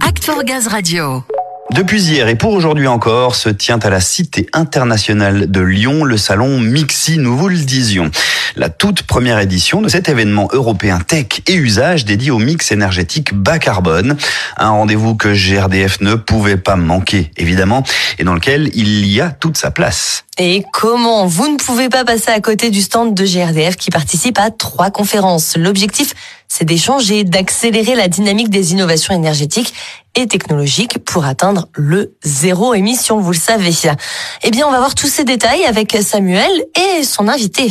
Act for Gaz Radio. Depuis hier et pour aujourd'hui encore, se tient à la Cité internationale de Lyon le salon Mixi, nous vous le disions. La toute première édition de cet événement européen tech et usage dédié au mix énergétique bas carbone. Un rendez-vous que GRDF ne pouvait pas manquer, évidemment, et dans lequel il y a toute sa place. Et comment Vous ne pouvez pas passer à côté du stand de GRDF qui participe à trois conférences? L'objectif, c'est d'échanger, d'accélérer la dynamique des innovations énergétiques et technologiques pour atteindre le zéro émission, vous le savez. Eh bien, on va voir tous ces détails avec Samuel et son invité.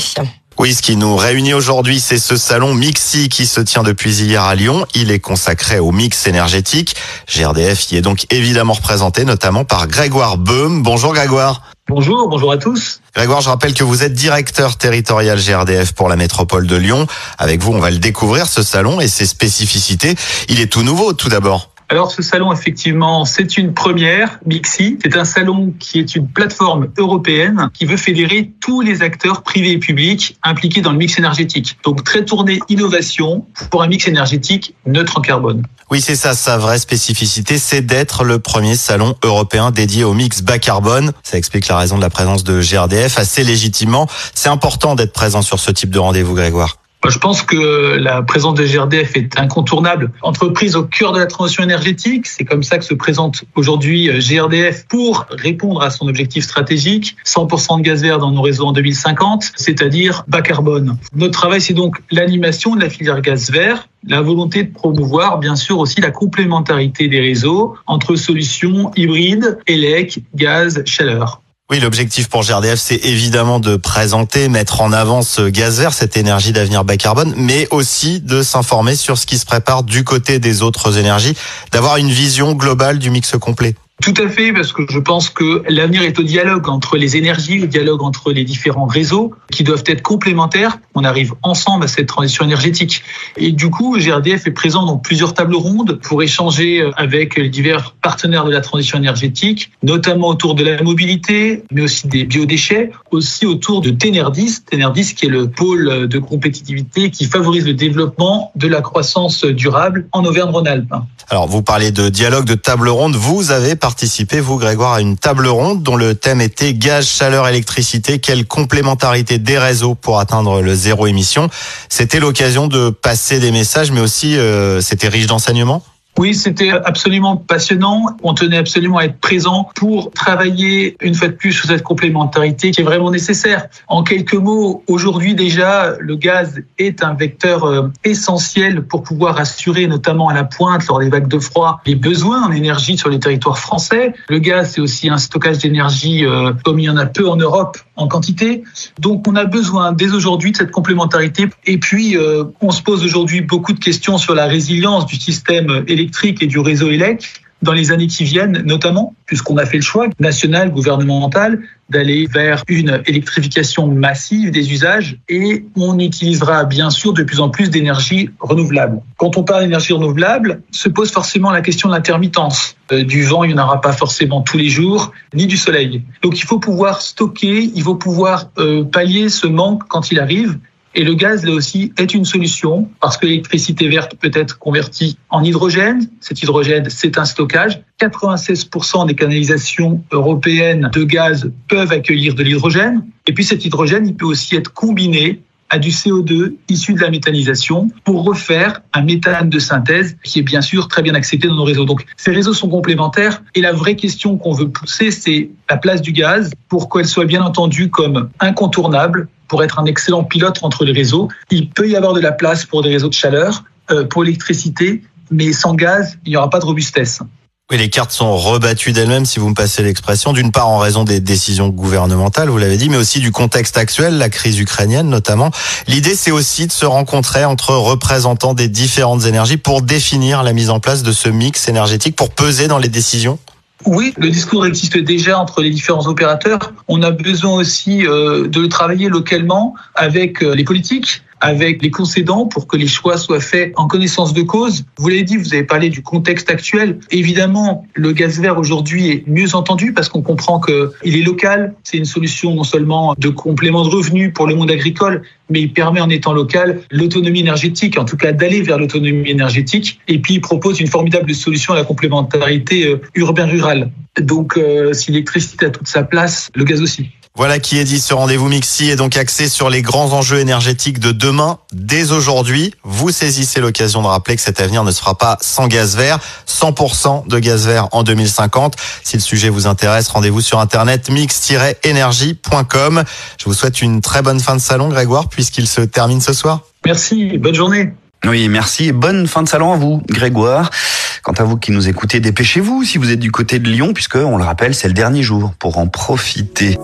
Oui, ce qui nous réunit aujourd'hui, c'est ce salon Mixi qui se tient depuis hier à Lyon. Il est consacré au mix énergétique. GRDF y est donc évidemment représenté, notamment par Grégoire Beum. Bonjour Grégoire. Bonjour, bonjour à tous. Grégoire, je rappelle que vous êtes directeur territorial GRDF pour la métropole de Lyon. Avec vous, on va le découvrir, ce salon et ses spécificités. Il est tout nouveau, tout d'abord. Alors ce salon, effectivement, c'est une première, Mixi. C'est un salon qui est une plateforme européenne qui veut fédérer tous les acteurs privés et publics impliqués dans le mix énergétique. Donc très tourné innovation pour un mix énergétique neutre en carbone. Oui, c'est ça, sa vraie spécificité, c'est d'être le premier salon européen dédié au mix bas carbone. Ça explique la raison de la présence de GRDF assez légitimement. C'est important d'être présent sur ce type de rendez-vous, Grégoire. Je pense que la présence de GRDF est incontournable. Entreprise au cœur de la transition énergétique, c'est comme ça que se présente aujourd'hui euh, GRDF pour répondre à son objectif stratégique, 100% de gaz vert dans nos réseaux en 2050, c'est-à-dire bas carbone. Notre travail, c'est donc l'animation de la filière gaz vert, la volonté de promouvoir bien sûr aussi la complémentarité des réseaux entre solutions hybrides, élec, gaz, chaleur. Oui, l'objectif pour GRDF, c'est évidemment de présenter, mettre en avant ce gaz vert, cette énergie d'avenir bas carbone, mais aussi de s'informer sur ce qui se prépare du côté des autres énergies, d'avoir une vision globale du mix complet. Tout à fait, parce que je pense que l'avenir est au dialogue entre les énergies, au dialogue entre les différents réseaux qui doivent être complémentaires. On arrive ensemble à cette transition énergétique. Et du coup, GRDF est présent dans plusieurs tables rondes pour échanger avec les divers partenaires de la transition énergétique, notamment autour de la mobilité, mais aussi des biodéchets, aussi autour de Tenerdis, Tenerdis qui est le pôle de compétitivité qui favorise le développement de la croissance durable en Auvergne-Rhône-Alpes. Alors, vous parlez de dialogue, de table ronde. Vous avez participé, vous, Grégoire, à une table ronde dont le thème était gaz, chaleur, électricité. Quelle complémentarité des réseaux pour atteindre le zéro émission. C'était l'occasion de passer des messages, mais aussi euh, c'était riche d'enseignements. Oui, c'était absolument passionnant. On tenait absolument à être présent pour travailler une fois de plus sur cette complémentarité qui est vraiment nécessaire. En quelques mots, aujourd'hui déjà, le gaz est un vecteur euh, essentiel pour pouvoir assurer, notamment à la pointe lors des vagues de froid, les besoins en énergie sur les territoires français. Le gaz, c'est aussi un stockage d'énergie euh, comme il y en a peu en Europe en quantité. Donc on a besoin dès aujourd'hui de cette complémentarité. Et puis, euh, on se pose aujourd'hui beaucoup de questions sur la résilience du système électrique et du réseau élect dans les années qui viennent, notamment, puisqu'on a fait le choix national, gouvernemental, d'aller vers une électrification massive des usages et on utilisera bien sûr de plus en plus d'énergie renouvelable. Quand on parle d'énergie renouvelable, se pose forcément la question de l'intermittence. Euh, du vent, il n'y en aura pas forcément tous les jours, ni du soleil. Donc il faut pouvoir stocker, il faut pouvoir euh, pallier ce manque quand il arrive et le gaz, là aussi, est une solution parce que l'électricité verte peut être convertie en hydrogène. Cet hydrogène, c'est un stockage. 96% des canalisations européennes de gaz peuvent accueillir de l'hydrogène. Et puis cet hydrogène, il peut aussi être combiné à du CO2 issu de la méthanisation pour refaire un méthane de synthèse qui est bien sûr très bien accepté dans nos réseaux. Donc ces réseaux sont complémentaires et la vraie question qu'on veut pousser, c'est la place du gaz pour qu'elle soit bien entendu comme incontournable pour être un excellent pilote entre les réseaux. Il peut y avoir de la place pour des réseaux de chaleur, euh, pour l'électricité, mais sans gaz, il n'y aura pas de robustesse. Oui, les cartes sont rebattues d'elles-mêmes, si vous me passez l'expression, d'une part en raison des décisions gouvernementales, vous l'avez dit, mais aussi du contexte actuel, la crise ukrainienne notamment. L'idée, c'est aussi de se rencontrer entre représentants des différentes énergies pour définir la mise en place de ce mix énergétique, pour peser dans les décisions. Oui, le discours existe déjà entre les différents opérateurs. On a besoin aussi euh, de le travailler localement avec euh, les politiques, avec les concédants pour que les choix soient faits en connaissance de cause. Vous l'avez dit, vous avez parlé du contexte actuel. Évidemment, le gaz vert aujourd'hui est mieux entendu parce qu'on comprend qu'il est local. C'est une solution non seulement de complément de revenus pour le monde agricole, mais il permet en étant local l'autonomie énergétique, en tout cas d'aller vers l'autonomie énergétique. Et puis il propose une formidable solution à la complémentarité euh, urbain-rural. Donc euh, si l'électricité a toute sa place, le gaz aussi. Voilà qui est dit. Ce rendez-vous Mixi est donc axé sur les grands enjeux énergétiques de demain. Dès aujourd'hui, vous saisissez l'occasion de rappeler que cet avenir ne se fera pas sans gaz vert. 100% de gaz vert en 2050. Si le sujet vous intéresse, rendez-vous sur internet mix-énergie.com. Je vous souhaite une très bonne fin de salon, Grégoire, puisqu'il se termine ce soir. Merci. Bonne journée. Oui, merci et bonne fin de salon à vous, Grégoire. À vous qui nous écoutez, dépêchez-vous si vous êtes du côté de Lyon, puisque, on le rappelle, c'est le dernier jour pour en profiter.